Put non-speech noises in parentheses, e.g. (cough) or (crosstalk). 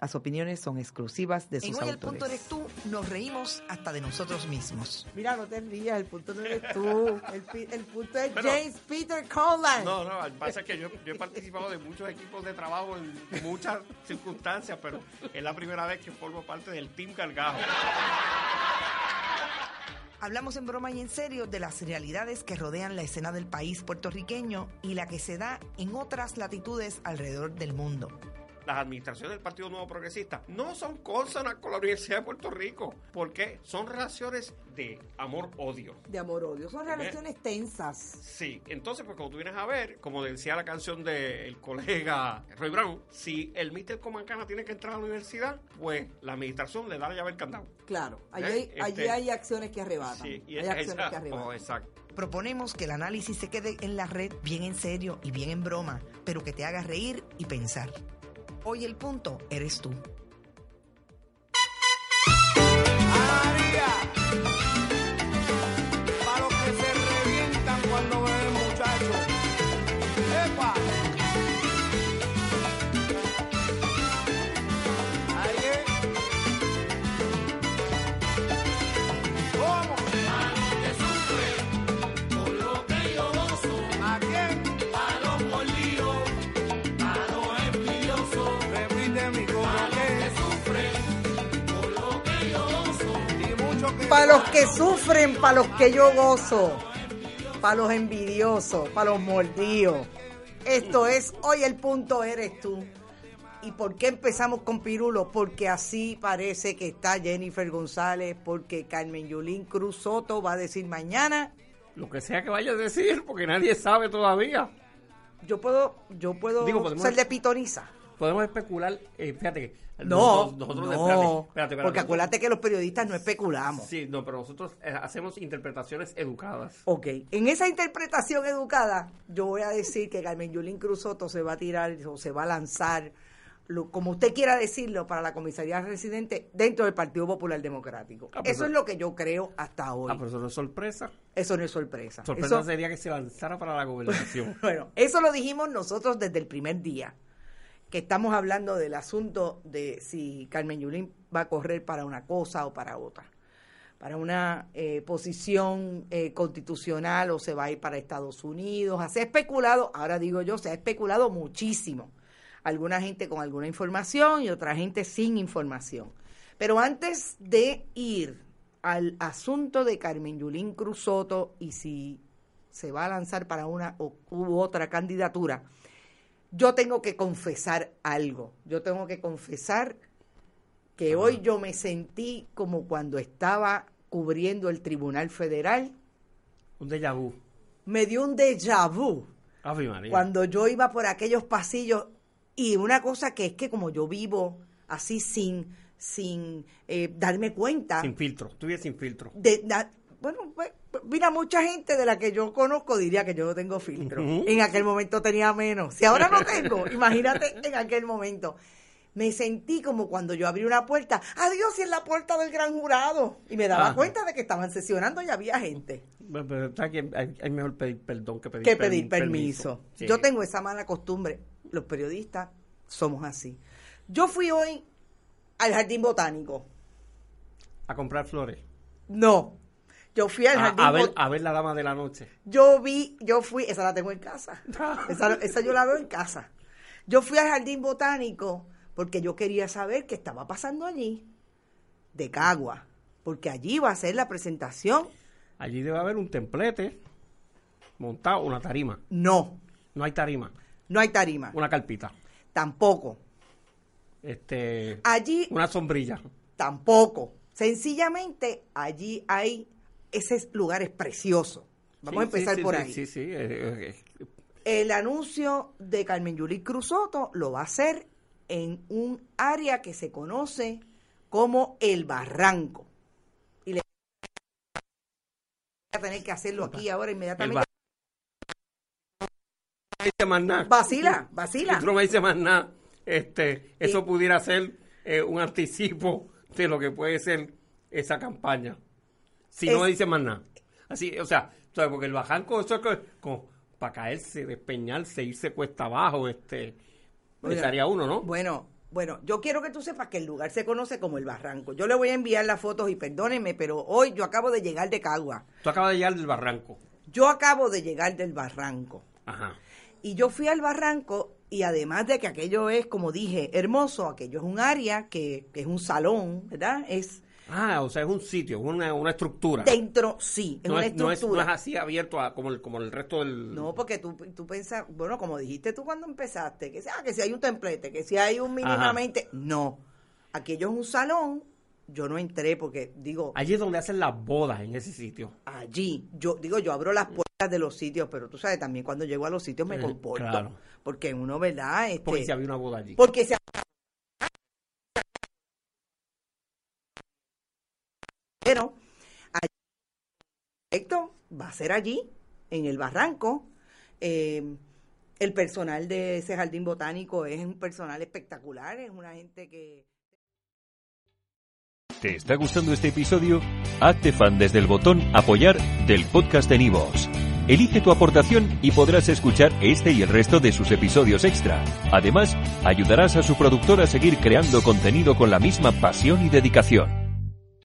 Las opiniones son exclusivas de sus En Hoy el autores. punto eres tú, nos reímos hasta de nosotros mismos. Mira, no te rías, el punto no eres tú. El, el punto es Pero- James Peter Conlan. No, no, que pasa es que yo, yo he participado de muchos equipos de trabajo en muchas circunstancias, pero es la primera vez que formo parte del Team Cargajo. Hablamos en broma y en serio de las realidades que rodean la escena del país puertorriqueño y la que se da en otras latitudes alrededor del mundo. Las administraciones del Partido Nuevo Progresista no son consonas con la Universidad de Puerto Rico, porque son relaciones de amor-odio. De amor-odio. Son relaciones tensas. Sí, entonces, pues como tú vienes a ver, como decía la canción del colega Roy Brown, si el Mr. Comancana tiene que entrar a la universidad, pues la administración le da la llave al candado. Claro, allí, ¿Eh? hay, allí Este- hay acciones que arrebatan. Sí, y hay acciones que arrebatan. oh, exacto. Proponemos que el análisis se quede en la red bien en serio y bien en broma, pero que te haga reír y pensar. Hoy el punto eres tú. Para los que sufren, para los que yo gozo, para los envidiosos, para los mordidos. Esto es, hoy el punto eres tú. ¿Y por qué empezamos con Pirulo? Porque así parece que está Jennifer González, porque Carmen Yulín Cruz Soto va a decir mañana. Lo que sea que vaya a decir, porque nadie sabe todavía. Yo puedo, yo puedo Digo, ser de pitoniza. Podemos especular, eh, fíjate que... No, nosotros- nosotros- no, espérate, espérate, espérate, porque acuérdate que los periodistas no especulamos. Sí, no, pero nosotros eh, hacemos interpretaciones educadas. Ok, en esa interpretación educada, yo voy a decir que Carmen Yulín Cruz Soto se va a tirar o se va a lanzar, lo- como usted quiera decirlo, para la comisaría residente dentro del Partido Popular Democrático. Ah, eso eso- es lo que yo creo hasta hoy. Ah, pero eso no es sorpresa. Eso no es sorpresa. Sorpresa Eso- sería que se lanzara para la gobernación. (laughs) bueno, eso lo dijimos nosotros desde el primer día, que estamos hablando del asunto de si Carmen Yulín va a correr para una cosa o para otra, para una eh, posición eh, constitucional o se va a ir para Estados Unidos. Se ha especulado, ahora digo yo, se ha especulado muchísimo. Alguna gente con alguna información y otra gente sin información. Pero antes de ir al asunto de Carmen Yulín Cruz Soto y si se va a lanzar para una u otra candidatura, yo tengo que confesar algo. Yo tengo que confesar que hoy yo me sentí como cuando estaba cubriendo el Tribunal Federal. Un déjà vu. Me dio un déjà vu Ave María. cuando yo iba por aquellos pasillos y una cosa que es que como yo vivo así sin sin eh, darme cuenta Sin filtro. Vives sin filtro. de, da- bueno, pues, mira, mucha gente de la que yo conozco diría que yo no tengo filtro. En aquel momento tenía menos. Si ahora no tengo, (laughs) imagínate en aquel momento. Me sentí como cuando yo abrí una puerta, adiós, y en la puerta del gran jurado. Y me daba Ajá. cuenta de que estaban sesionando y había gente. Bueno, Pero está que hay, hay mejor pedir perdón que pedir, que per- pedir permiso. Sí. Yo tengo esa mala costumbre. Los periodistas somos así. Yo fui hoy al jardín botánico. A comprar flores. No. Yo fui al jardín a ver, a ver la dama de la noche. Yo vi, yo fui, esa la tengo en casa. (laughs) Esa, esa yo la veo en casa. Yo fui al jardín botánico porque yo quería saber qué estaba pasando allí, de Cagua. porque allí va a ser la presentación. Allí debe haber un templete montado, una tarima. No, No hay tarima, no hay tarima, una carpita. tampoco. Este, Allí una sombrilla. tampoco. Sencillamente allí hay ese lugar es precioso. Vamos a Sí, empezar sí, por ahí. Sí, sí. eh, El anuncio de Carmen Yulín Cruzoto lo va a hacer en un área que se conoce como el Barranco. Y le voy a tener que hacerlo aquí ahora inmediatamente. dice más nada. Vacila, vacila. No me dices más nada. Este, eso pudiera ser eh, un anticipo de lo que puede ser esa campaña. Si no Es- dice más nada. Así, o sea, porque el bajanco, eso es co- como para caerse, despeñarse, irse cuesta abajo, este, estaría uno, ¿no? Bueno, bueno, yo quiero que tú sepas que el lugar se conoce como el Barranco. Yo le voy a enviar las fotos y perdónenme, pero hoy yo acabo de llegar de Cagua. Tú acabas de llegar del barranco. Yo acabo de llegar del Barranco. Ajá. Y yo fui al barranco y además de que aquello es, como dije, hermoso, aquello es un área que, que es un salón, ¿verdad? Es Ah, o sea, es un sitio, una, una estructura. dentro, sí, es no, una es, no, es, no estructura. es así abierto a- como, el, como el resto del... No, porque tú, tú piensas, bueno, como dijiste tú cuando empezaste, que, ah, que si hay un templete, que si hay un mínimamente, no. Aquello es un salón, yo no entré porque, digo, Allí es donde hacen las bodas en ese sitio. allí, yo digo, yo abro las puertas de los sitios, pero tú sabes, también cuando llego a los sitios me Eh, comporto. claro. Porque uno, ¿verdad? Este, Porque si había una boda allí. Porque se pero allí, perfecto, va a ser allí, en el barranco. Eh, el personal de ese jardín botánico es un personal espectacular, es una gente que... ¿Te está gustando este episodio? Hazte fan desde el botón Apoyar del podcast de Nivos. Elige tu aportación y podrás escuchar este y el resto de sus episodios extra. Además, ayudarás a su productor a seguir creando contenido con la misma pasión y dedicación.